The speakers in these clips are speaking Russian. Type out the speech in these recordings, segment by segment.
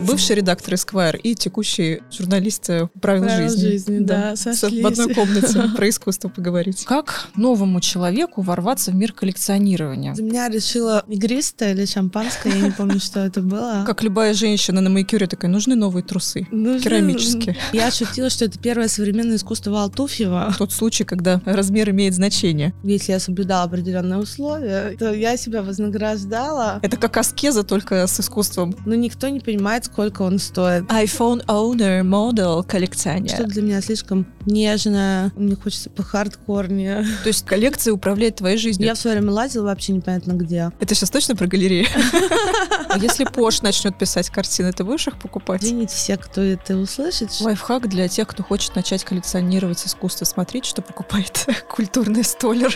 Бывший редактор Esquire и текущий журналист э, правил, Правил жизни. жизни, да, сошлись. В одной комнате про искусство поговорить. Как новому человеку ворваться в мир коллекционирования? За меня решила игристое или шампанское, я не помню, что это было. Как любая женщина на маникюре такая, нужны новые трусы. Нужно- керамические. Я шутила, что это первое современное искусство Валтуфьева. Тот случай, когда размер имеет значение. Если я соблюдала определенные условия, то я себя вознаграждала. Это как аскеза, только с искусством. Но никто не понимает, сколько он стоит. iPhone owner, model, коллекционер. Что для меня слишком нежное, мне хочется по хардкорнее. То есть коллекция управляет твоей жизнью. Я в свое время лазила вообще непонятно где. Это сейчас точно про галерею? А если Пош начнет писать картины, ты будешь их покупать? Извините все, кто это услышит. Лайфхак для тех, кто хочет начать коллекционировать искусство. Смотреть, что покупает культурный столер.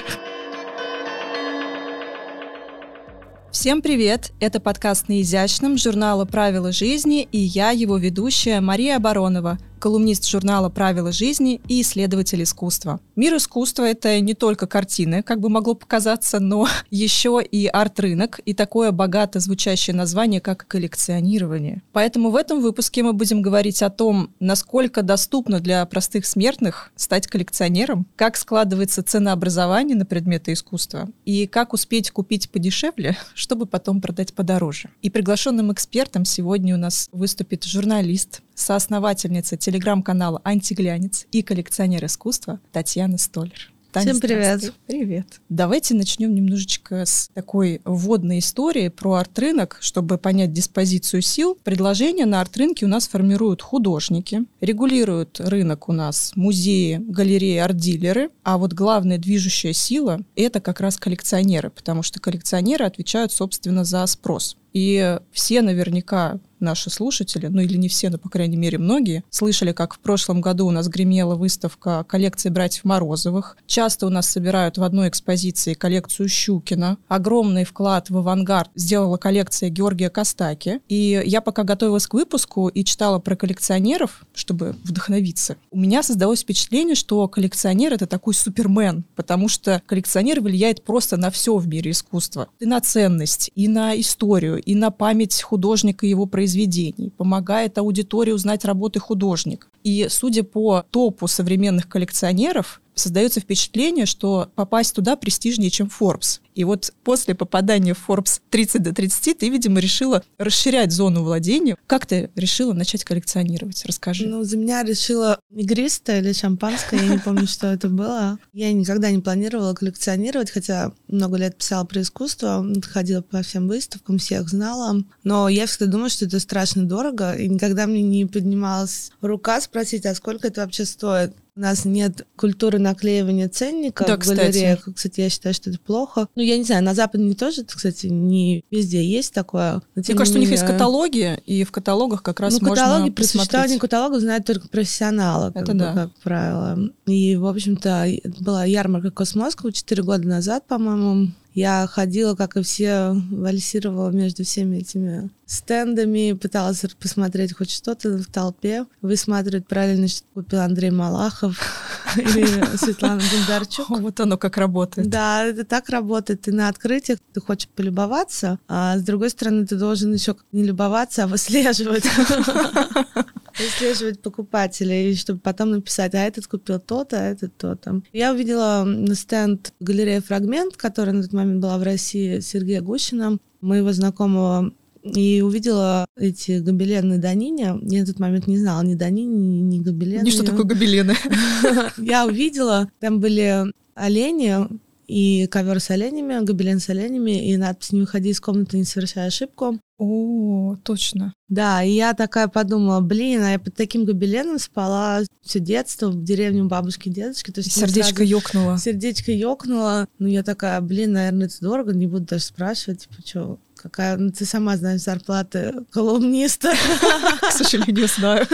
Всем привет! Это подкаст «На изящном» журнала «Правила жизни» и я, его ведущая Мария Оборонова, колумнист журнала «Правила жизни» и исследователь искусства. Мир искусства — это не только картины, как бы могло показаться, но еще и арт-рынок и такое богато звучащее название, как коллекционирование. Поэтому в этом выпуске мы будем говорить о том, насколько доступно для простых смертных стать коллекционером, как складывается ценообразование на предметы искусства и как успеть купить подешевле, чтобы потом продать подороже. И приглашенным экспертом сегодня у нас выступит журналист, соосновательница телеграм-канала «Антиглянец» и коллекционер искусства Татьяна Столер. Таня, Всем привет. Привет. Давайте начнем немножечко с такой вводной истории про арт-рынок, чтобы понять диспозицию сил. Предложения на арт-рынке у нас формируют художники, регулируют рынок у нас музеи, галереи, арт-дилеры, а вот главная движущая сила — это как раз коллекционеры, потому что коллекционеры отвечают, собственно, за спрос. И все наверняка наши слушатели, ну или не все, но, по крайней мере, многие, слышали, как в прошлом году у нас гремела выставка коллекции братьев Морозовых. Часто у нас собирают в одной экспозиции коллекцию Щукина. Огромный вклад в авангард сделала коллекция Георгия Костаки. И я пока готовилась к выпуску и читала про коллекционеров, чтобы вдохновиться, у меня создалось впечатление, что коллекционер — это такой супермен, потому что коллекционер влияет просто на все в мире искусства. И на ценность, и на историю, и на память художника и его произведений, помогает аудитории узнать работы художника. И судя по топу современных коллекционеров, создается впечатление, что попасть туда престижнее, чем Forbes. И вот после попадания в Forbes 30 до 30 ты, видимо, решила расширять зону владения. Как ты решила начать коллекционировать? Расскажи. Ну, за меня решила игристое или шампанское, я не помню, что это было. Я никогда не планировала коллекционировать, хотя много лет писала про искусство, ходила по всем выставкам, всех знала. Но я всегда думала, что это страшно дорого, и никогда мне не поднималась рука спросить, а сколько это вообще стоит. У нас нет культуры наклеивания ценника Да, в галереях. кстати. Кстати, я считаю, что это плохо. Ну, я не знаю, на Западе тоже, кстати, не везде есть такое. Мне кажется, у не них есть менее- каталоги, и в каталогах как раз ну, можно каталоги, про существование каталогов знают только профессионалы, как, Это бы, да. как правило. И, в общем-то, была ярмарка Космоскова 4 года назад, по-моему. Я ходила, как и все, вальсировала между всеми этими стендами, пыталась посмотреть хоть что-то в толпе, высматривать правильно, что купил Андрей Малахов или Светлана Бондарчук. Вот оно как работает. Да, это так работает. Ты на открытиях, ты хочешь полюбоваться, а с другой стороны, ты должен еще не любоваться, а выслеживать. Выслеживать покупателей, чтобы потом написать, а этот купил то-то, а этот то-то. Я увидела на стенд галерея «Фрагмент», которая на тот момент была в России, Сергея Гущина, моего знакомого и увидела эти гобелены Данине. Я на тот момент не знала ни Данини, ни гобелены. Не что такое гобелены. Я увидела, там были олени и ковер с оленями, гобелен с оленями, и надпись «Не выходи из комнаты, не совершай ошибку». О, точно. Да, и я такая подумала, блин, а я под таким гобеленом спала все детство в деревне у бабушки и дедушки. То есть Сердечко сразу ёкнуло. Сердечко ёкнуло. Ну, я такая, блин, наверное, это дорого, не буду даже спрашивать, типа, что, какая, ну, ты сама знаешь зарплаты колумниста. К сожалению, знаю.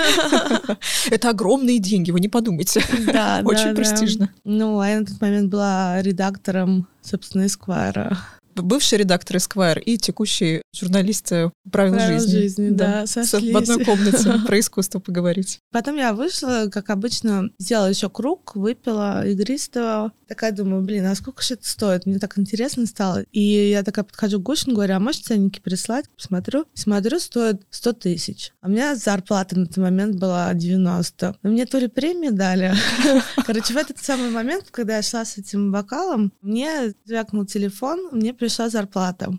Это огромные деньги, вы не подумайте. Да, Очень престижно. Ну, а я на тот момент была редактором, собственно, Эсквайра. Бывший редактор Esquire и текущий журналист э, правил, Правил жизни. жизни, да, сошлись. В одной комнате про искусство поговорить. Потом я вышла, как обычно, сделала еще круг, выпила игристого. Такая думаю, блин, а сколько же это стоит? Мне так интересно стало. И я такая подхожу к Гущину, говорю, а можете ценники прислать? Посмотрю. Смотрю, стоит 100 тысяч. А у меня зарплата на тот момент была 90. Но мне то ли премию дали. Короче, в этот самый момент, когда я шла с этим бокалом, мне звякнул телефон, мне пришла зарплата.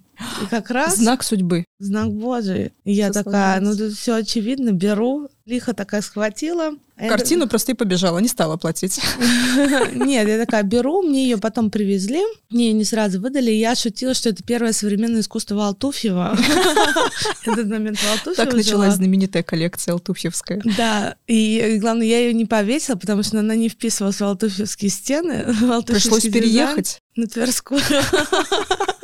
И как раз... Знак судьбы. Знак Божий. И я такая, ну тут все очевидно, беру, лихо такая схватила. Я Картину просто и побежала, не стала платить. Нет, я такая беру, мне ее потом привезли, мне ее не сразу выдали, я шутила, что это первое современное искусство Валтуфьева. Этот момент Валтуфьева Так началась знаменитая коллекция Алтуфьевская. Да, и э, главное, я ее не повесила, потому что она не вписывалась в валтуфьевские стены. Пришлось переехать. На Тверскую.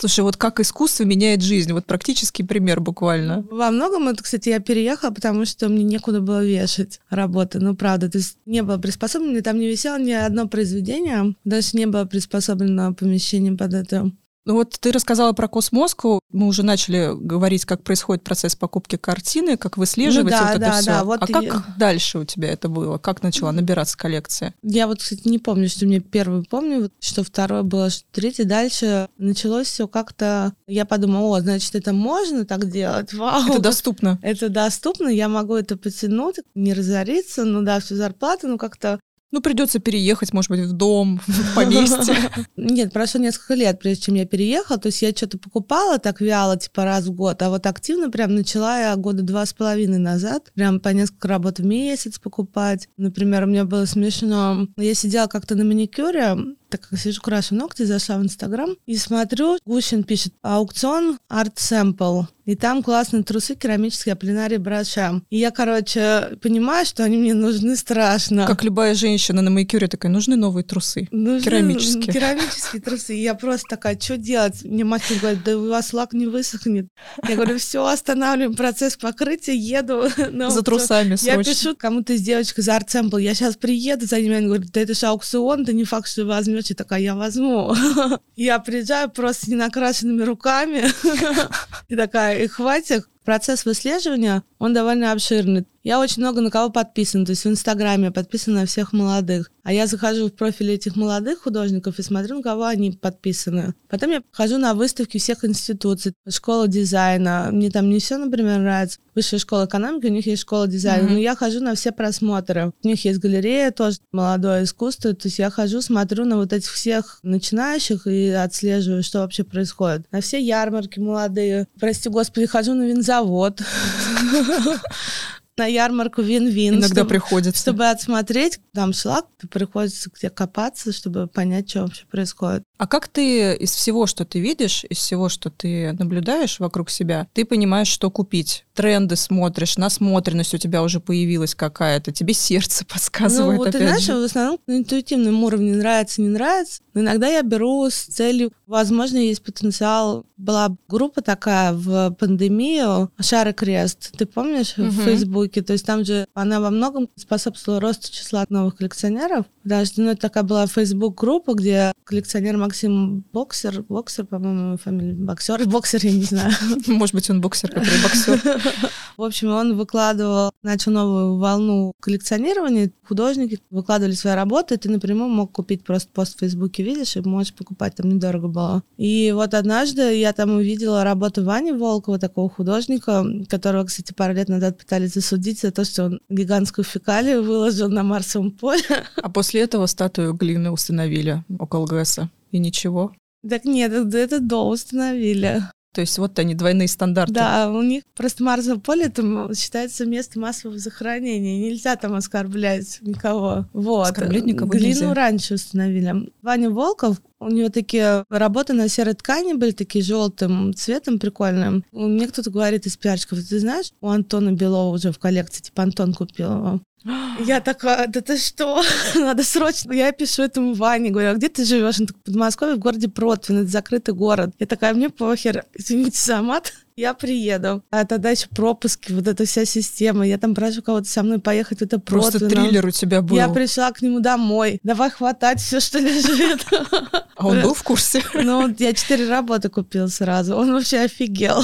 Слушай, вот как искусство меняет жизнь. Вот практический пример буквально. Во многом это, кстати, я переехала, потому что мне некуда было вешать работы. Ну, правда, то есть не было приспособлено, там не висело ни одно произведение, даже не было приспособлено помещение под это. Ну вот ты рассказала про Космоску. Мы уже начали говорить, как происходит процесс покупки картины, как выслеживать Ну да, вот это да, все. да, вот а как и- дальше у тебя это было? Как начала набираться коллекция? Я вот, кстати, не помню, что мне первый помню, что второе было, что третье. Дальше началось все как-то... Я подумала, о, значит, это можно так делать? Вау! Это доступно. Это доступно, я могу это потянуть, не разориться, ну да, всю зарплату, ну как-то Ну, придется переехать, может быть, в дом, в поместье. Нет, прошло несколько лет, прежде чем я переехала. То есть я что-то покупала так вяло, типа раз в год, а вот активно прям начала я года два с половиной назад. Прям по несколько работ в месяц покупать. Например, меня было смешно. Я сидела как-то на маникюре, так как сижу, крашу ногти, зашла в Инстаграм и смотрю, Гущин пишет аукцион арт Sample. И там классные трусы керамические Аполлинарий Браша. И я, короче, понимаю, что они мне нужны страшно. Как любая женщина на маникюре такая, нужны новые трусы. Нужны Керамические. Керамические трусы. И я просто такая, что делать? Мне мастер говорит, да у вас лак не высохнет. Я говорю, все, останавливаем процесс покрытия, еду. на За аукцион». трусами Я срочно. пишу кому-то из девочек из Art Sample, я сейчас приеду за ними, они говорят, да это же аукцион, да не факт, что возьмешь. Я такая, я возьму. Я приезжаю просто с ненакрашенными руками и такая, и хватит. Процесс выслеживания, он довольно обширный. Я очень много на кого подписана, то есть в Инстаграме я подписана на всех молодых. А я захожу в профили этих молодых художников и смотрю, на кого они подписаны. Потом я хожу на выставки всех институций. Школа дизайна. Мне там не все, например, нравится. Высшая школа экономики, у них есть школа дизайна. Мгм. Но я хожу на все просмотры. У них есть галерея тоже, молодое искусство. То есть я хожу, смотрю на вот этих всех начинающих и отслеживаю, что вообще происходит. На все ярмарки молодые. Прости господи, хожу на винзавод. На ярмарку Вин-Вин. Иногда чтобы- приходится. чтобы отсмотреть, там шлак, приходится где копаться, чтобы понять, что вообще происходит. А как ты из всего, что ты видишь, из всего, что ты наблюдаешь вокруг себя, ты понимаешь, что купить? Тренды смотришь, насмотренность у тебя уже появилась какая-то, тебе сердце подсказывает ну, вот ты опять знаешь, же. в основном на интуитивном уровне нравится, не нравится. Но иногда я беру с целью, возможно, есть потенциал. Была группа такая в пандемию «Шар и крест». Ты помнишь Мгм. в Фейсбуке? То есть там же она во многом способствовала росту числа новых коллекционеров. Потому что ну, это такая была Фейсбук-группа, где коллекционер Максим Боксер, Боксер, по-моему, фамилия, Боксер, Боксер, я не знаю. Может быть, он боксер, который боксер. В общем, он выкладывал, начал новую волну коллекционирования. Художники выкладывали свои работы, ты напрямую мог купить просто пост в Фейсбуке, видишь, и можешь покупать, там недорого было. И вот однажды я там увидела работу Вани Волкова, такого художника, которого, кстати, пару лет назад пытались засудить за то, что он гигантскую фекалию выложил на Марсовом поле. А после этого статую глины установили около ГЭСа. И ничего. Так нет, это, до установили. То есть вот они, двойные стандарты. Да, у них просто Марсово поле там считается местом массового захоронения. Нельзя там оскорблять никого. Вот. Оскорблять никого Глину нельзя. раньше установили. Ваня Волков, у него такие работы на серой ткани были, такие желтым цветом прикольным. Мне кто-то говорит из пиарщиков, ты знаешь, у Антона Белова уже в коллекции, типа Антон купил его. Я такая, да ты что? Надо срочно. Я пишу этому Ване, говорю, а где ты живешь? Он такой, в Подмосковье, в городе Протвин, это закрытый город. Я такая, мне похер, извините за мат. Я приеду. А тогда еще пропуски, вот эта вся система. Я там прошу кого-то со мной поехать это Просто триллер у тебя был. Я пришла к нему домой. Давай хватать все, что лежит. А он был в курсе? Ну, я четыре работы купил сразу. Он вообще офигел.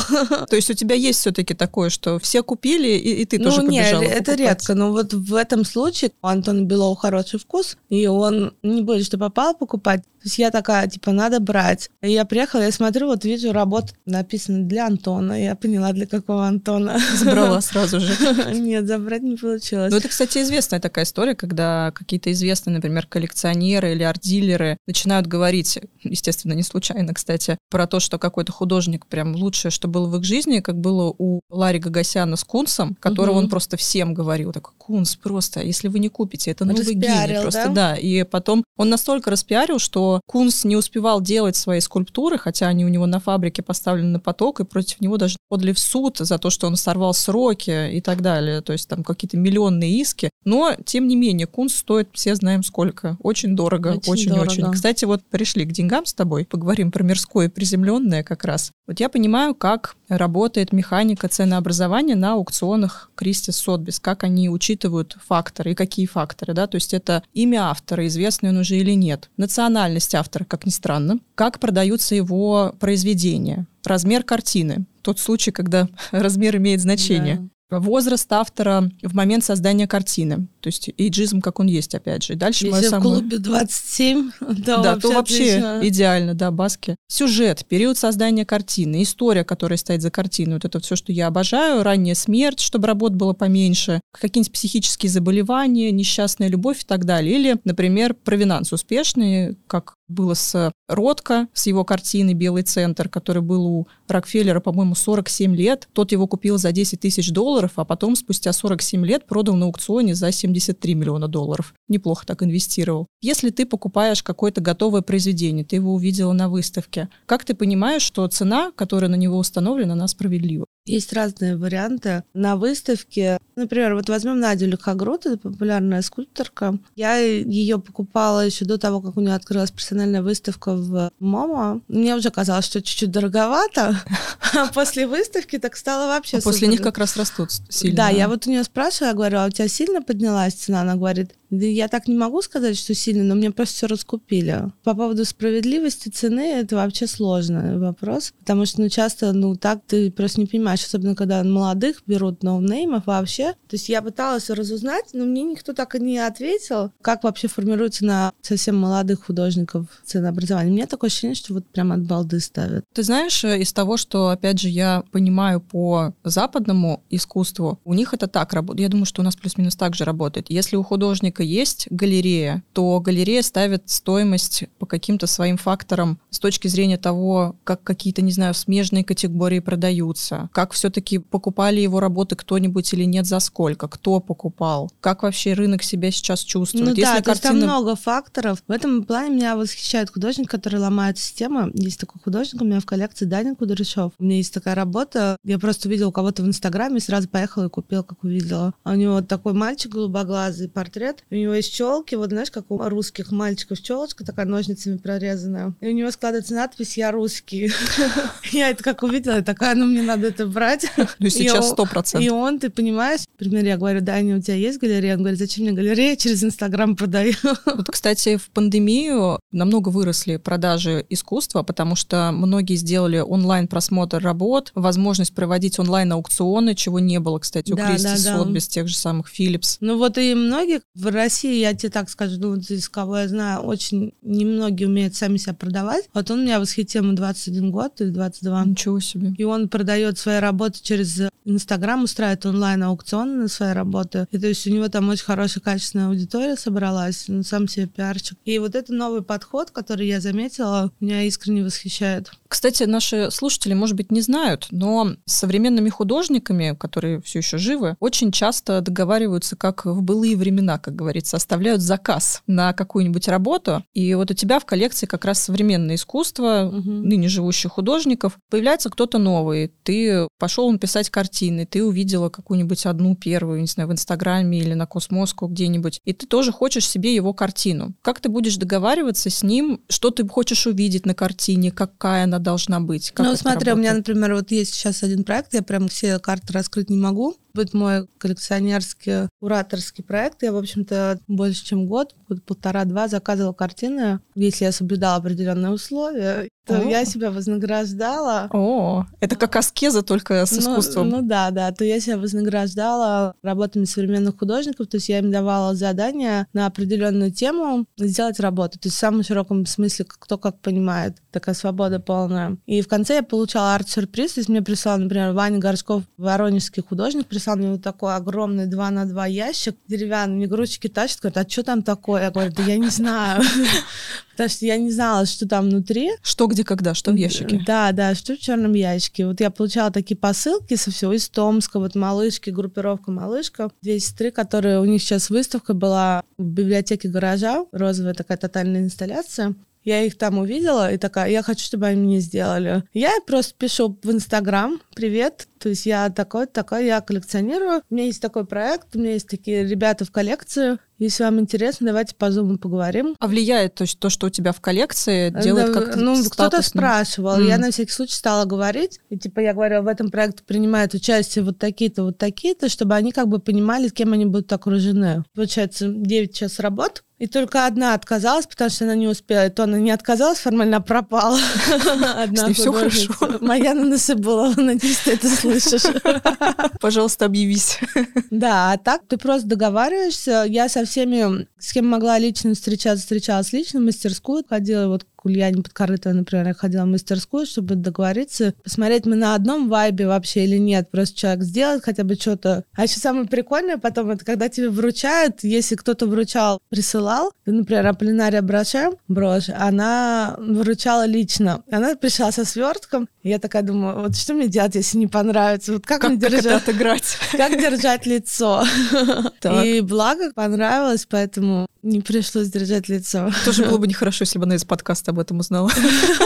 То есть у тебя есть все-таки такое, что все купили, и, и ты тоже ну, побежала нет, это редко. Но вот в этом случае у Антона Белова хороший вкус, и он не будет, что попал покупать. То есть я такая, типа, надо брать. И я приехала, я смотрю, вот вижу, работа написана для Антона. Я поняла, для какого Антона. Забрала сразу же. Нет, забрать не получилось. Ну, это, кстати, известная такая история, когда какие-то известные, например, коллекционеры или арт-дилеры начинают говорить, естественно, не случайно, кстати, про то, что какой-то художник прям лучшее, что было в их жизни, как было у Ларри Гагосяна с Кунсом, которого угу. он просто всем говорил, такой, Кунс, просто, если вы не купите, это новый гений. Просто, да? да. И потом он настолько распиарил, что Кунс не успевал делать свои скульптуры, хотя они у него на фабрике поставлены на поток, и против него даже подали в суд за то, что он сорвал сроки и так далее. То есть там какие-то миллионные иски. Но, тем не менее, Кунс стоит, все знаем сколько. Очень дорого, очень-очень. Кстати, вот пришли к деньгам с тобой, поговорим про мирское и приземленное как раз. Вот я понимаю, как работает механика ценообразования на аукционах Кристис Сотбис, как они учитывают факторы и какие факторы, да, то есть это имя автора, известный он уже или нет, национальность автора, как ни странно, как продаются его произведения, размер картины, тот случай, когда размер имеет значение. Да возраст автора в момент создания картины. То есть эйджизм, как он есть, опять же. Дальше Если в самое... клубе 27, да, да то вообще отлично. идеально, да, баски. Сюжет, период создания картины, история, которая стоит за картиной. Вот это все, что я обожаю. Ранняя смерть, чтобы работ было поменьше. Какие-нибудь психические заболевания, несчастная любовь и так далее. Или, например, провинанс успешный, как было с Ротко, с его картины «Белый центр», который был у Рокфеллера, по-моему, 47 лет. Тот его купил за 10 тысяч долларов, а потом спустя 47 лет продал на аукционе за 73 миллиона долларов. Неплохо так инвестировал. Если ты покупаешь какое-то готовое произведение, ты его увидела на выставке, как ты понимаешь, что цена, которая на него установлена, она справедлива? Есть разные варианты. На выставке, например, вот возьмем Надю Лихогруд, это популярная скульпторка. Я ее покупала еще до того, как у нее открылась персональная выставка в МОМО. Мне уже казалось, что чуть-чуть дороговато, а после выставки так стало вообще а После них как раз растут сильно. Да, я вот у нее спрашиваю, я говорю, а у тебя сильно поднялась цена? Она говорит, я так не могу сказать, что сильно, но мне просто все раскупили. По поводу справедливости цены это вообще сложный вопрос, потому что ну, часто ну так ты просто не понимаешь, особенно когда молодых берут ноунеймов вообще. То есть я пыталась разузнать, но мне никто так и не ответил, как вообще формируется на совсем молодых художников ценообразование. Мне такое ощущение, что вот прям от балды ставят. Ты знаешь, э, из того, что, опять же, я понимаю по западному искусству, у них это так работает. Я думаю, что у нас плюс-минус так же работает. Если у художника есть галерея, то галерея ставит стоимость по каким-то своим факторам с точки зрения того, как какие-то, не знаю, смежные категории продаются, как все-таки покупали его работы кто-нибудь или нет, за сколько, кто покупал, как вообще рынок себя сейчас чувствует. Ну Если да, картина... то есть там много факторов. В этом плане меня восхищает художник, который ломает систему. Есть такой художник у меня в коллекции Даня Кудряшов. У меня есть такая работа. Я просто увидела кого-то в Инстаграме и сразу поехала и купила, как увидела. А у него такой мальчик голубоглазый портрет. У него есть челки, вот знаешь, как у русских мальчиков челочка такая ножницами прорезанная. И у него складывается надпись «Я русский». Я это как увидела, такая, ну мне надо это брать. Ну сейчас сто процентов. И он, ты понимаешь, например, я говорю, Даня, у тебя есть галерея? Он говорит, зачем мне галерея? Через Инстаграм продаю. Вот, кстати, в пандемию намного выросли продажи искусства, потому что многие сделали онлайн-просмотр работ, возможность проводить онлайн-аукционы, чего не было, кстати, у Кристи без тех же самых Philips. Ну вот и многие в России, я тебе так скажу, ну, из кого я знаю, очень немногие умеют сами себя продавать. Вот он меня восхитил, ему 21 год или 22. Ничего себе. И он продает свои работы через Инстаграм, устраивает онлайн-аукционы на свои работы. И то есть у него там очень хорошая, качественная аудитория собралась, он сам себе пиарчик. И вот это новый подход, который я заметила, меня искренне восхищает. Кстати, наши слушатели, может быть, не знают, но с современными художниками, которые все еще живы, очень часто договариваются, как в былые времена, как говорится, оставляют заказ на какую-нибудь работу. И вот у тебя в коллекции как раз современное искусство угу. ныне живущих художников. Появляется кто-то новый, ты пошел написать картины, ты увидела какую-нибудь одну первую, не знаю, в Инстаграме или на Космоску где-нибудь, и ты тоже хочешь себе его картину. Как ты будешь договариваться с ним, что ты хочешь увидеть на картине, какая она должна быть? Ну, смотри, работает? у меня, например, вот есть сейчас один проект, я прям все карты раскрыть не могу, будет мой коллекционерский, кураторский проект. Я, в общем-то, больше чем год, полтора-два заказывала картины. Если я соблюдала определенные условия, то О. я себя вознаграждала. О, это как аскеза, только с ну, искусством. Ну, ну да, да. То я себя вознаграждала работами современных художников. То есть я им давала задания на определенную тему сделать работу. То есть в самом широком смысле, кто как понимает. Такая свобода полная. И в конце я получала арт-сюрприз. То есть мне прислал, например, Ваня Горшков, воронежский художник, прислал мне вот такой огромный 2 на 2 ящик деревянный. Мне грузчики тащат, говорят, а что там такое? Я говорю, да я не знаю. Потому что я не знала, что там внутри. Что, где, когда, что в ящике. Да, да, что в черном ящике. Вот я получала такие посылки со всего из Томска, вот малышки, группировка малышка. Две сестры, которые у них сейчас выставка была в библиотеке гаража, розовая такая тотальная инсталляция. Я их там увидела и такая, я хочу, чтобы они мне сделали. Я просто пишу в Инстаграм, привет, то есть я такой, такой, я коллекционирую. У меня есть такой проект, у меня есть такие ребята в коллекции. Если вам интересно, давайте по зуму поговорим. А влияет то, что, то, что у тебя в коллекции, делает да, как-то Ну, кто-то спрашивал. Mm. Я на всякий случай стала говорить. И типа я говорила, в этом проекте принимают участие вот такие-то, вот такие-то, чтобы они как бы понимали, кем они будут окружены. Получается, 9 час работ, и только одна отказалась, потому что она не успела. И то она не отказалась, формально пропала. Одна все хорошо. Моя Насыбулова, надеюсь, ты это слышишь. Пожалуйста, объявись. Да, а так ты просто договариваешься. Я со всеми, с кем могла лично встречаться, встречалась лично, в мастерскую ходила, вот Ульяне Подкорытовой, например, я ходила в мастерскую, чтобы договориться, посмотреть, мы на одном вайбе вообще или нет. Просто человек сделает хотя бы что-то. А еще самое прикольное потом, это когда тебе вручают, если кто-то вручал, присылал, например, Аполлинария Броше, брошь, она вручала лично. Она пришла со свертком, и я такая думаю, вот что мне делать, если не понравится? Вот как, как мне держать? это отыграть? Как держать лицо? И благо понравилось, поэтому не пришлось держать лицо. Тоже было бы нехорошо, если бы она из подкаста об этом узнала.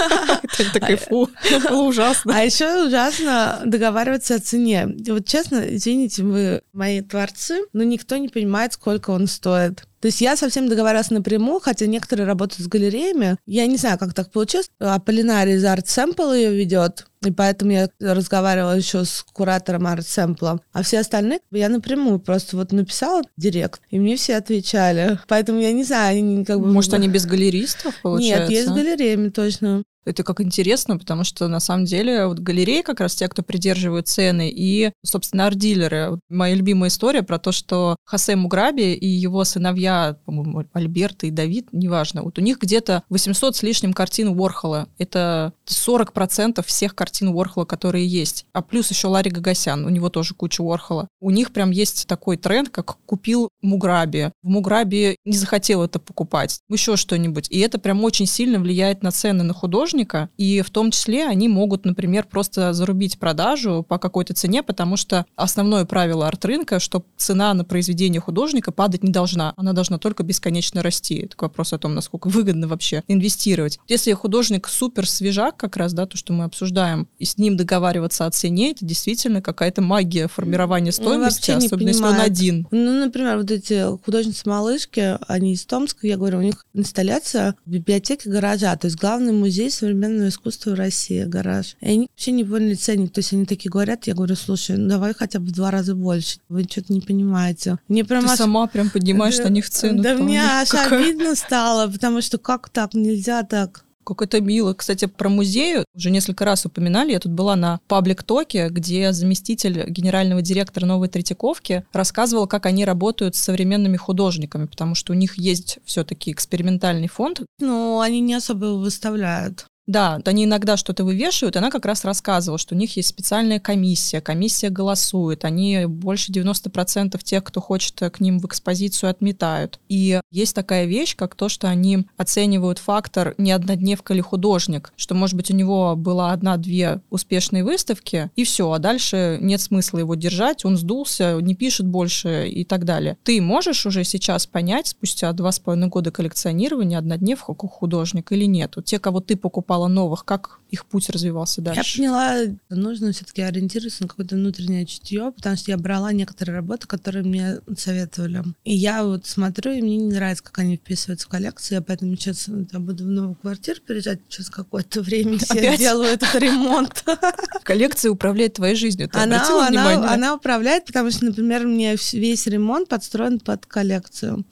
Такая, фу, было ужасно. А еще ужасно договариваться о цене. Вот честно, извините, вы мои творцы, но никто не понимает, сколько он стоит. То есть я совсем договаривалась напрямую, хотя некоторые работают с галереями. Я не знаю, как так получилось. Аполлинарий из Art Sample ее ведет, и поэтому я разговаривала еще с куратором Art Sample. А все остальные я напрямую просто вот написала директ, и мне все отвечали. Поэтому я не знаю, они как бы... Может, они без галеристов, получается? Нет, есть с галереями точно. Это как интересно, потому что на самом деле вот галереи как раз те, кто придерживают цены, и, собственно, арт-дилеры. Вот моя любимая история про то, что Хосе Муграби и его сыновья, по-моему, Альберт и Давид, неважно, вот у них где-то 800 с лишним картин Уорхола. Это 40% всех картин Уорхола, которые есть. А плюс еще Ларри Гагасян, у него тоже куча Уорхола. У них прям есть такой тренд, как купил Муграби. В Муграби не захотел это покупать. Еще что-нибудь. И это прям очень сильно влияет на цены на художника, художника, и в том числе они могут, например, просто зарубить продажу по какой-то цене, потому что основное правило арт-рынка, что цена на произведение художника падать не должна, она должна только бесконечно расти. Это вопрос о том, насколько выгодно вообще инвестировать. Если художник супер свежак, как раз, да, то, что мы обсуждаем, и с ним договариваться о цене, это действительно какая-то магия формирования ну, стоимости, особенно если он один. Ну, например, вот эти художницы-малышки, они из Томска, я говорю, у них инсталляция в библиотеке гаража, то есть главный музей современного искусства в России, гараж. И они вообще не поняли ценник. То есть они такие говорят, я говорю, слушай, ну давай хотя бы в два раза больше. Вы что-то не понимаете. Мне прям Ты аж... сама прям поднимаешь да, на них цену. Да мне аж какая... обидно стало, потому что как так, нельзя так. Как это мило. Кстати, про музей уже несколько раз упоминали. Я тут была на паблик-токе, где заместитель генерального директора Новой Третьяковки рассказывал, как они работают с современными художниками, потому что у них есть все-таки экспериментальный фонд. Ну, они не особо выставляют. Да, они иногда что-то вывешивают, она как раз рассказывала, что у них есть специальная комиссия, комиссия голосует, они больше 90% тех, кто хочет к ним в экспозицию, отметают. И есть такая вещь, как то, что они оценивают фактор не однодневка ли художник, что, может быть, у него была одна-две успешные выставки, и все, а дальше нет смысла его держать, он сдулся, не пишет больше и так далее. Ты можешь уже сейчас понять, спустя два с половиной года коллекционирования, однодневка художник или нет? Те, кого ты покупал искала новых? Как их путь развивался дальше? Я поняла, нужно все-таки ориентироваться на какое-то внутреннее чутье, потому что я брала некоторые работы, которые мне советовали. И я вот смотрю, и мне не нравится, как они вписываются в коллекцию, я поэтому сейчас я буду в новую квартиру переезжать через какое-то время, я делаю этот ремонт. Коллекция управляет твоей жизнью, ты она, она, она управляет, потому что, например, мне весь ремонт подстроен под коллекцию.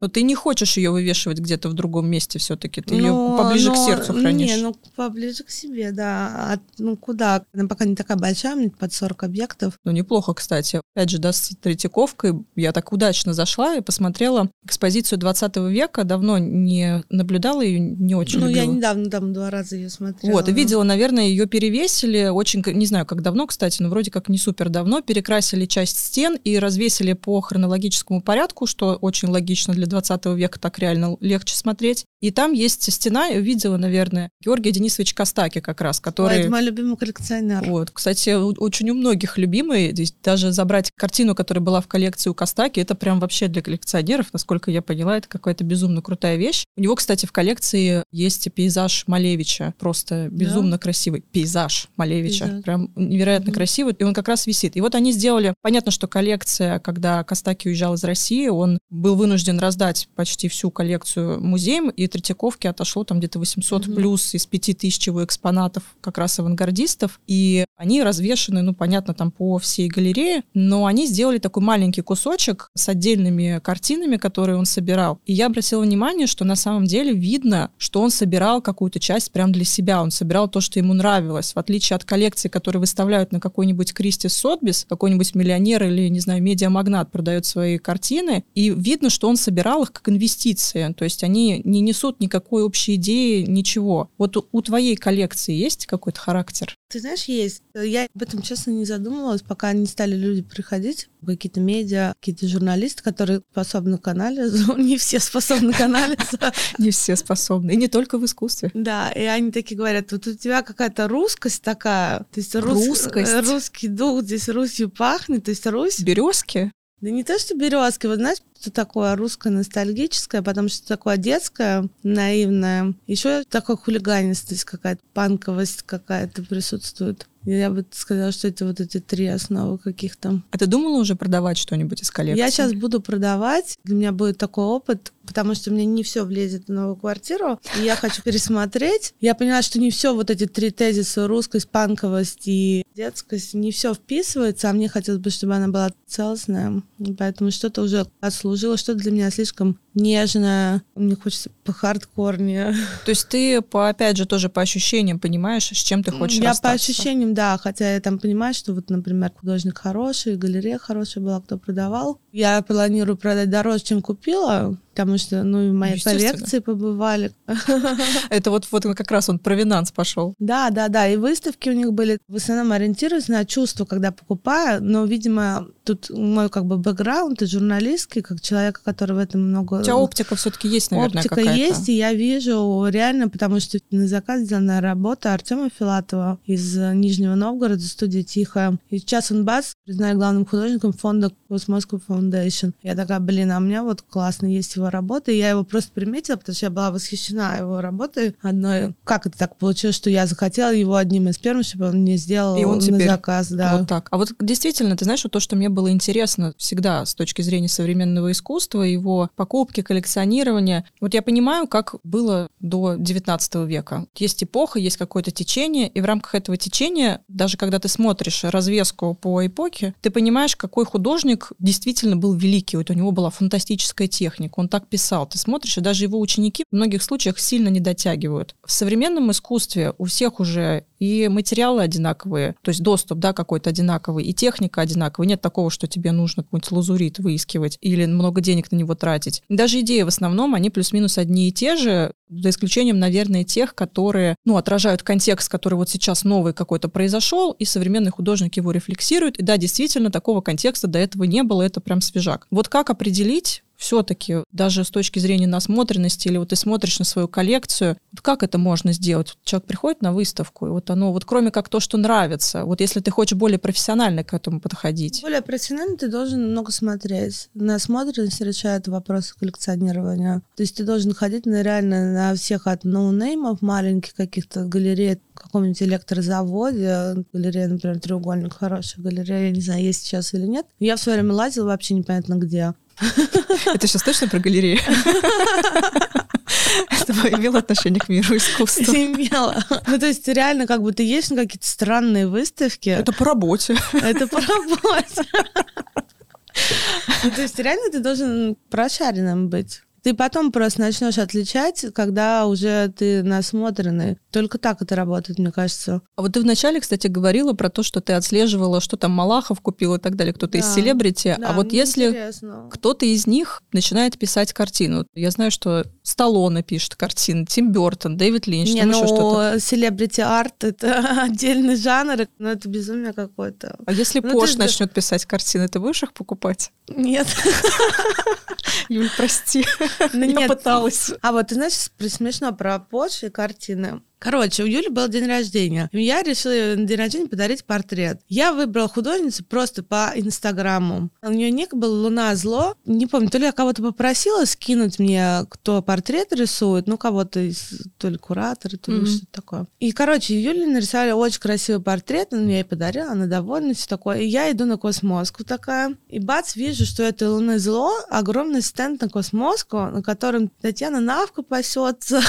Но ты не хочешь ее вывешивать где-то в другом месте все-таки, ты но, ее поближе но, к сердцу хранишь. Не, ну поближе к себе, да. А, ну куда? Она пока не такая большая, мне под 40 объектов. Ну неплохо, кстати. Опять же, да, с Третьяковкой я так удачно зашла и посмотрела экспозицию 20 века, давно не наблюдала ее, не очень Ну любила. я недавно там два раза ее смотрела. Вот, и видела, наверное, ее перевесили очень, не знаю, как давно, кстати, но вроде как не супер давно, перекрасили часть стен и развесили по хронологическому порядку, что очень логично для 20 века так реально легче смотреть. И там есть стена, я увидела, наверное, Георгия Денисович Костаки как раз, который... Ой, это мой любимый коллекционер. Вот, кстати, очень у многих любимый. Здесь даже забрать картину, которая была в коллекции у Костаки, это прям вообще для коллекционеров, насколько я поняла, это какая-то безумно крутая вещь. У него, кстати, в коллекции есть пейзаж Малевича, просто безумно да? красивый пейзаж Малевича, пейзаж. прям невероятно mm-hmm. красивый, и он как раз висит. И вот они сделали, понятно, что коллекция, когда Костаки уезжал из России, он был вынужден раздать почти всю коллекцию музеям, и Третьяковке отошло там где-то 800 mm-hmm. плюс из 5000 его экспонатов как раз авангардистов, и они развешены, ну, понятно, там по всей галерее, но они сделали такой маленький кусочек с отдельными картинами, которые он собирал. И я обратила внимание, что на самом деле видно, что он собирал какую-то часть прям для себя, он собирал то, что ему нравилось, в отличие от коллекции, которые выставляют на какой-нибудь Кристи Сотбис, какой-нибудь миллионер или, не знаю, медиамагнат продает свои картины, и видно, что он собирал их как инвестиции, то есть они не несут несут никакой общей идеи, ничего. Вот у, у твоей коллекции есть какой-то характер? Ты знаешь, есть. Я об этом, честно, не задумывалась, пока не стали люди приходить, какие-то медиа, какие-то журналисты, которые способны к анализу. Не все способны к анализу. Не все способны. И не только в искусстве. Да, и они такие говорят, вот у тебя какая-то русскость такая, то есть русскость. русский дух, здесь Русью пахнет, то есть Русь... Березки? Да не то, что березки, вот знаешь, что такое русское ностальгическое, потому что такое детское, наивное. Еще такая хулиганистость какая-то, панковость какая-то присутствует. Я бы сказала, что это вот эти три основы каких-то. А ты думала уже продавать что-нибудь из коллекции? Я сейчас буду продавать. Для меня будет такой опыт, потому что мне не все влезет в новую квартиру. И я хочу пересмотреть. Я поняла, что не все вот эти три тезиса русскость, панковость и детскость, не все вписывается, а мне хотелось бы, чтобы она была целостная. Поэтому что-то уже отслужило, что-то для меня слишком нежное. Мне хочется по хардкорнее. То есть ты, по, опять же, тоже по ощущениям понимаешь, с чем ты хочешь Я расстаться? по ощущениям, да. Хотя я там понимаю, что вот, например, художник хороший, галерея хорошая была, кто продавал. Я планирую продать дороже, чем купила, потому что, ну, в моей коллекции побывали. Это вот, вот как раз он провинанс пошел. Да, да, да. И выставки у них были в основном ориентируются на чувство, когда покупаю, но, видимо, тут мой как бы бэкграунд и журналистский, как человека, который в этом много... Тебя оптика все-таки есть, наверное, Оптика какая-то. есть, и я вижу реально, потому что на заказ сделана работа Артема Филатова из Нижнего Новгорода, студия «Тихо». И сейчас он бац, признали главным художником фонда Moscow Foundation. Я такая, блин, а у меня вот классно есть его работа, и я его просто приметила, потому что я была восхищена его работой одной. Как это так получилось, что я захотела его одним из первых, чтобы он мне сделал и он на заказ, да. Вот так. А вот действительно, ты знаешь, вот то, что мне было интересно всегда с точки зрения современного искусства, его покупки, коллекционирования. Вот я понимаю, как было до 19 века. Есть эпоха, есть какое-то течение, и в рамках этого течения, даже когда ты смотришь развеску по эпохе, ты понимаешь, какой художник действительно был великий. Вот у него была фантастическая техника, он так писал. Ты смотришь, и даже его ученики в многих случаях сильно не дотягивают. В современном искусстве у всех уже и материалы одинаковые, то есть доступ, да, какой-то одинаковый, и техника одинаковая. Нет такого, что тебе нужно какой-нибудь лазурит выискивать или много денег на него тратить. Даже идеи в основном, они плюс-минус одни и те же, за исключением, наверное, тех, которые, ну, отражают контекст, который вот сейчас новый какой-то произошел, и современный художник его рефлексирует. И да, действительно, такого контекста до этого не было, это прям свежак. Вот как определить, все-таки даже с точки зрения насмотренности, или вот ты смотришь на свою коллекцию, вот как это можно сделать? Вот человек приходит на выставку, и вот оно, вот кроме как то, что нравится, вот если ты хочешь более профессионально к этому подходить. Более профессионально ты должен много смотреть. Насмотренность решает вопросы коллекционирования. То есть ты должен ходить на реально на всех от no name -ов, маленьких каких-то галерей, каком-нибудь электрозаводе, галерея, например, треугольник, хорошая галерея, я не знаю, есть сейчас или нет. Я в свое время лазила вообще непонятно где. Это сейчас точно про галерею? Чтобы имело отношение к миру искусства. Имела. Ну, то есть реально как ты есть на какие-то странные выставки. Это по работе. Это по работе. Ну, то есть реально ты должен прошаренным быть. Ты потом просто начнешь отличать, когда уже ты насмотренный. Только так это работает, мне кажется. А вот ты вначале, кстати, говорила про то, что ты отслеживала, что там Малахов купил и так далее, кто-то да. из селебрити. Да, а вот если интересно. кто-то из них начинает писать картину, я знаю, что Сталлоне пишет картины, Тим Бертон, Дэвид Линч, Не, ну, что-то. селебрити арт — это отдельный жанр, но это безумие какое-то. А если ну, Пош ты... начнет писать картины, ты будешь их покупать? Нет. Юль, прости. Ну, я пыталась. А вот ты знаешь, смешно про Пош и картины. Короче, у Юли был день рождения. И я решила на день рождения подарить портрет. Я выбрала художницу просто по Инстаграму. У нее ник был «Луна зло». Не помню, то ли я кого-то попросила скинуть мне, кто портрет рисует, ну, кого-то из, то ли куратора, то ли mm-hmm. что-то такое. И, короче, Юли нарисовали очень красивый портрет, он мне ей подарила, она довольна, все такое. И я иду на Cosmoscow такая, и бац, вижу, что это «Луны зло», огромный стенд на Cosmoscow, на котором Татьяна Навка пасется,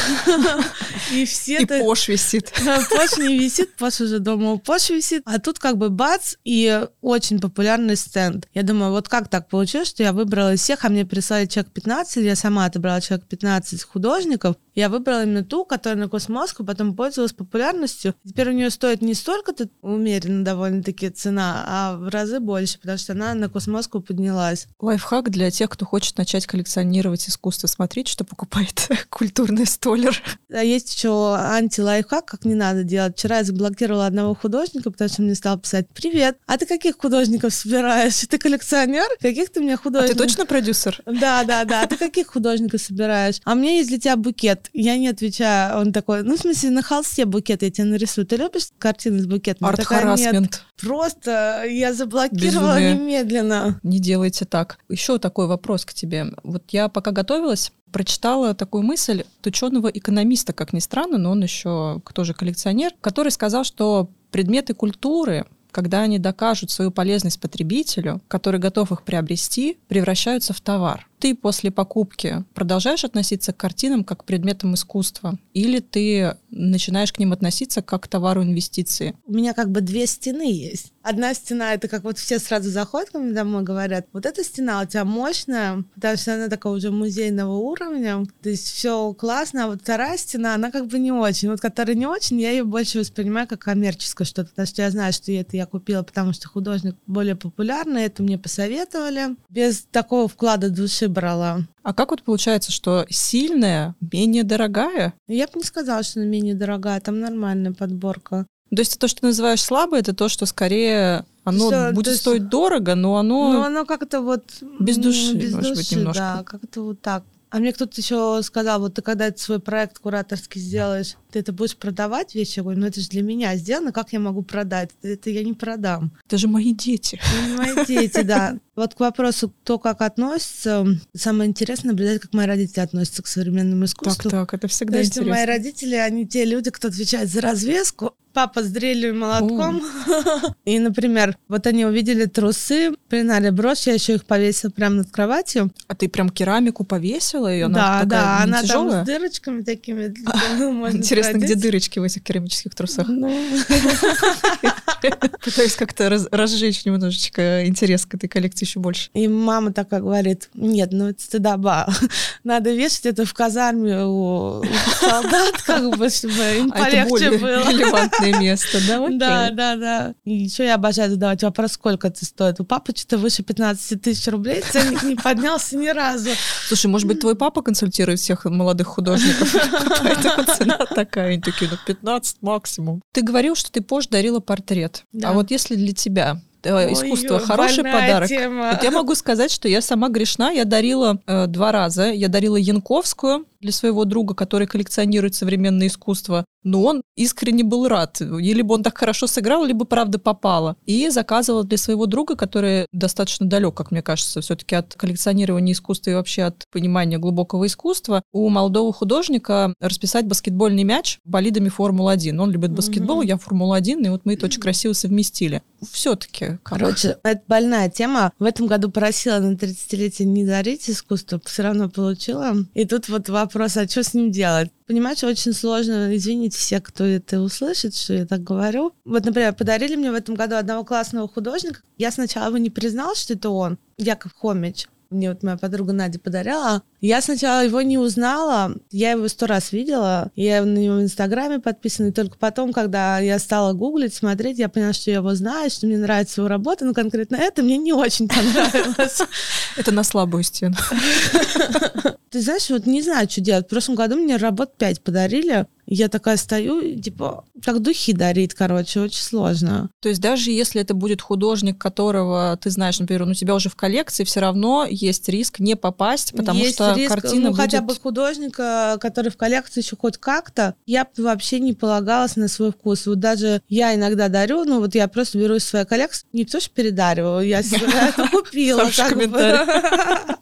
и все Пош висит. Пош не висит, Пош уже дома у Пош висит. А тут как бы бац, и очень популярный стенд. Я думаю, вот как так получилось, что я выбрала из всех, а мне прислали человек 15, я сама отобрала человек 15 художников, я выбрала именно ту, которая на Cosmoscow потом пользовалась популярностью. Теперь у нее стоит не столько-то умеренно довольно-таки цена, а в разы больше, потому что она на Cosmoscow поднялась. Лайфхак для тех, кто хочет начать коллекционировать искусство. Смотрите, что покупает культурный сталкер. А есть еще анти-лайфхак, как не надо делать. Вчера я заблокировала одного художника, потому что он мне стал писать «Привет, а ты каких художников собираешь? Ты коллекционер? Каких ты мне художников?» А ты точно продюсер? Да, да, да. А ты каких художников собираешь? А меня есть для тебя букет я не отвечаю. Он такой, ну, в смысле, на холсте букет я тебе нарисую. Ты любишь картины с букетом? Арт-харассмент. Просто я заблокировала Безумие. немедленно. Не делайте так. Еще такой вопрос к тебе. Вот я пока готовилась, прочитала такую мысль ученого-экономиста, как ни странно, но он еще тоже коллекционер, который сказал, что предметы культуры когда они докажут свою полезность потребителю, который готов их приобрести, превращаются в товар ты после покупки продолжаешь относиться к картинам как к предметам искусства? Или ты начинаешь к ним относиться как к товару инвестиции? У меня как бы две стены есть. Одна стена — это как вот все сразу заходят ко мне домой, говорят, вот эта стена у тебя мощная, потому что она такая уже музейного уровня, то есть все классно, а вот вторая стена, она как бы не очень. Вот которая не очень, я ее больше воспринимаю как коммерческое что-то, потому что я знаю, что это я купила, потому что художник более популярный, это мне посоветовали. Без такого вклада души брала. А как вот получается, что сильная менее дорогая? Я бы не сказала, что она менее дорогая, там нормальная подборка. То есть то, что ты называешь слабое, это то, что скорее оно что, будет есть, стоить дорого, но оно... Ну, оно как-то вот... Без души, без может души, быть, немножко. Да, как-то вот так. А мне кто-то еще сказал, вот ты когда свой проект кураторский сделаешь, ты это будешь продавать вещи? Я говорю, ну это же для меня сделано, как я могу продать? Это я не продам. Это же мои дети. Это мои дети, да. Вот к вопросу, кто как относится, самое интересное наблюдать, как мои родители относятся к современному искусству. Так, так, это всегда Потому интересно. что мои родители, они те люди, кто отвечает за развеску, папа с дрелью и молотком. И, например, вот они увидели трусы, признали брошь, я еще их повесила прямо над кроватью. А ты прям керамику повесила ее? Да, да, она там с дырочками такими. Интересно, где дырочки в этих керамических трусах? Пытаюсь как-то разжечь немножечко интерес к этой коллекции еще больше. И мама такая говорит, нет, ну это стыдоба. Надо вешать это в казарме у солдат, как бы, чтобы им а полегче было релевантное место, да? Да, да, да. И еще я обожаю задавать вопрос, сколько это стоит. У папы что-то выше 15 тысяч рублей, ценник не поднялся ни разу. Слушай, может быть, твой папа консультирует всех молодых художников? Поэтому цена такая. Они такие, ну, 15 максимум. Ты говорил, что ты позже дарила портрет. А вот если для тебя э, искусство Ой, хороший подарок. Тема. Вот я могу сказать, что я сама грешна. Я дарила э, два раза. Я дарила Янковскую для своего друга, который коллекционирует современное искусство. Но он искренне был рад. И либо он так хорошо сыграл, либо правда попало. И заказывала для своего друга, который достаточно далек, как мне кажется, все-таки от коллекционирования искусства и вообще от понимания глубокого искусства, у молодого художника расписать баскетбольный мяч болидами Формулы-1. Он любит баскетбол, mm-hmm. я Формулу-1, и вот мы это очень красиво совместили. Все-таки. Короче, это больная тема. В этом году просила на 30-летие не дарить искусство, все равно получила. И тут вот вопрос, а что с ним делать? Понимаешь, очень сложно, извините все, кто это услышит, что я так говорю. Вот, например, подарили мне в этом году одного классного художника. Я сначала его не признала, что это он, Яков Хомич. Мне вот моя подруга Надя подарила. Я сначала его не узнала, я его сто раз видела, я на него в Инстаграме подписана, и только потом, когда я стала гуглить, смотреть, я поняла, что я его знаю, что мне нравится его работа, но конкретно это мне не очень понравилось. Это на слабую стену. Ты знаешь, вот не знаю, что делать. В прошлом году мне работ 5 подарили, я такая стою, типа, как духи дарит, короче, очень сложно. То есть даже если это будет художник, которого ты знаешь, например, он у тебя уже в коллекции, все равно есть риск не попасть, потому есть что риск, картина ну, будет... хотя бы художника, который в коллекции еще хоть как-то, я бы вообще не полагалась на свой вкус. Вот даже я иногда дарю, ну вот я просто беру из своей коллекции, не то, что передариваю, я это купила.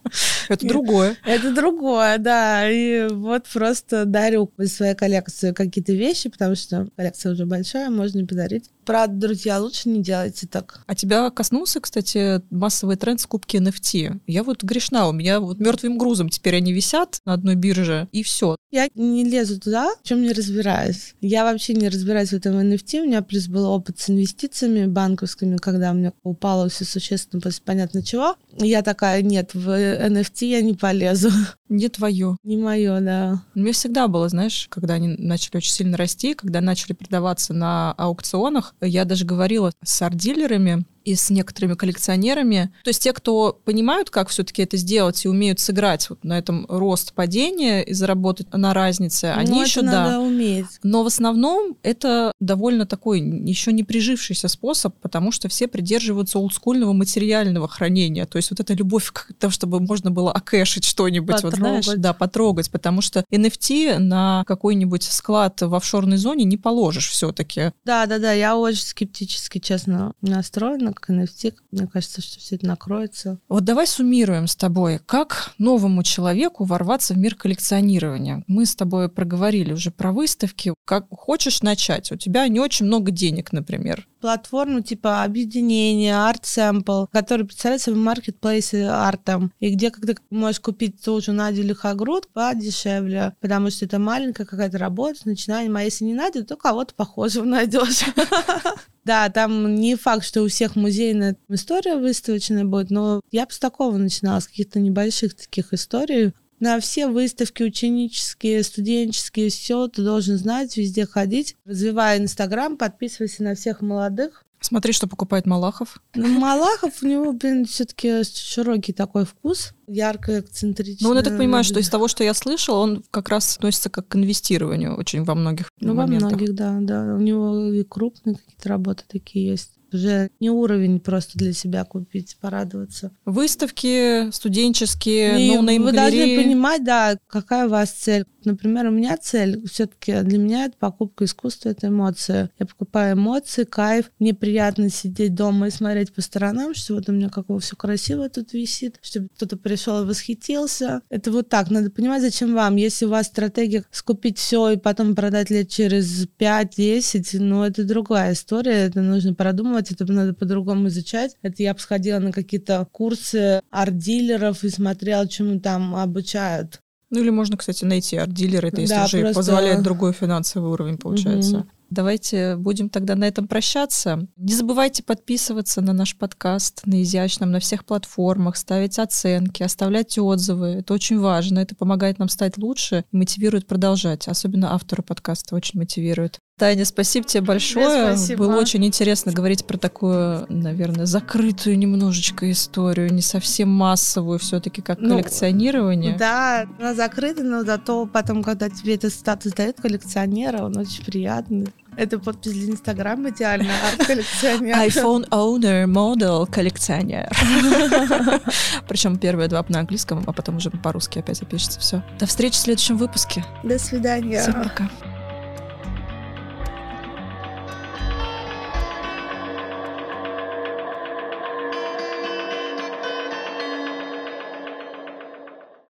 Это другое. Это другое, да. И вот просто дарю из своей коллекции какие-то вещи, потому что коллекция уже большая, можно подарить. Правда, друзья, лучше не делайте так. А тебя коснулся, кстати, массовый тренд скупки NFT. Я вот грешна, у меня вот мертвым грузом теперь они висят на одной бирже, и все. Я не лезу туда, в чем не разбираюсь. Я вообще не разбираюсь в этом NFT. У меня плюс был опыт с инвестициями банковскими, когда у меня упало все существенно после понятно чего. Я такая, нет, в NFT я не полезу. Не твое. Не мое, да. Меня всегда было, знаешь, когда они начали очень сильно расти, когда начали продаваться на аукционах, я даже говорила с арт-дилерами, и с некоторыми коллекционерами. То есть те, кто понимают, как все-таки это сделать и умеют сыграть вот на этом рост падения и заработать на разнице, ну, они еще да. уметь. Но в основном это довольно такой еще не прижившийся способ, потому что все придерживаются олдскульного материального хранения. То есть вот эта любовь к тому, чтобы можно было окэшить что-нибудь, вот знаешь, да, потрогать, потому что NFT на какой-нибудь склад в офшорной зоне не положишь все-таки. Да, да, да, я очень скептически, честно, настроена как NFT, мне кажется, что все это накроется. Вот давай суммируем с тобой, как новому человеку ворваться в мир коллекционирования. Мы с тобой проговорили уже про выставки. Как хочешь начать? У тебя не очень много денег, например платформу типа объединения, Art Sample, который представляет собой маркетплейсы артом, и где как ты можешь купить ту же Надю Лихогруд подешевле, потому что это маленькая какая-то работа, начинаем, а если не Надя, то кого-то похожего найдешь. Да, там не факт, что у всех музейная история выставочная будет, но я бы с такого начинала, с каких-то небольших таких историй. На все выставки ученические, студенческие, все ты должен знать, везде ходить. Развивая Инстаграм, подписывайся на всех молодых. Смотри, что покупает Малахов. Ну, Малахов, у него, блин, все-таки широкий такой вкус, ярко эксцентричный. Ну, я так понимаю, что из того, что я слышала, он как раз относится как к инвестированию очень во многих Ну, моментах. во многих, да, да. У него и крупные какие-то работы такие есть уже не уровень просто для себя купить, порадоваться. Выставки студенческие, и ну, Вы должны понимать, да, какая у вас цель. Например, у меня цель все-таки для меня это покупка искусства, это эмоция. Я покупаю эмоции, кайф. Мне приятно сидеть дома и смотреть по сторонам, что вот у меня какого все красиво тут висит, чтобы кто-то пришел и восхитился. Это вот так. Надо понимать, зачем вам. Если у вас стратегия скупить все и потом продать лет через 5-10, ну это другая история. Это нужно продумывать, это надо по-другому изучать. Это я бы сходила на какие-то курсы арт-дилеров и смотрела, чему там обучают. Ну или можно, кстати, найти арт-дилер, это если да, уже просто... позволяет другой финансовый уровень, получается. Угу. Давайте будем тогда на этом прощаться. Не забывайте подписываться на наш подкаст на изящном, на всех платформах, ставить оценки, оставлять отзывы. Это очень важно. Это помогает нам стать лучше и мотивирует продолжать. Особенно автора подкаста очень мотивирует. Таня, спасибо тебе большое. Спасибо. Было очень интересно говорить про такую, наверное, закрытую немножечко историю, не совсем массовую все-таки, как ну, коллекционирование. Да, она закрыта, но зато потом, когда тебе этот статус дает коллекционера, он очень приятный. Это подпись для Инстаграма идеально, арт-коллекционер. iPhone owner, model, коллекционер. Причем первые два на английском, а потом уже по-русски опять запишется. Все. До встречи в следующем выпуске. До свидания. Всем пока.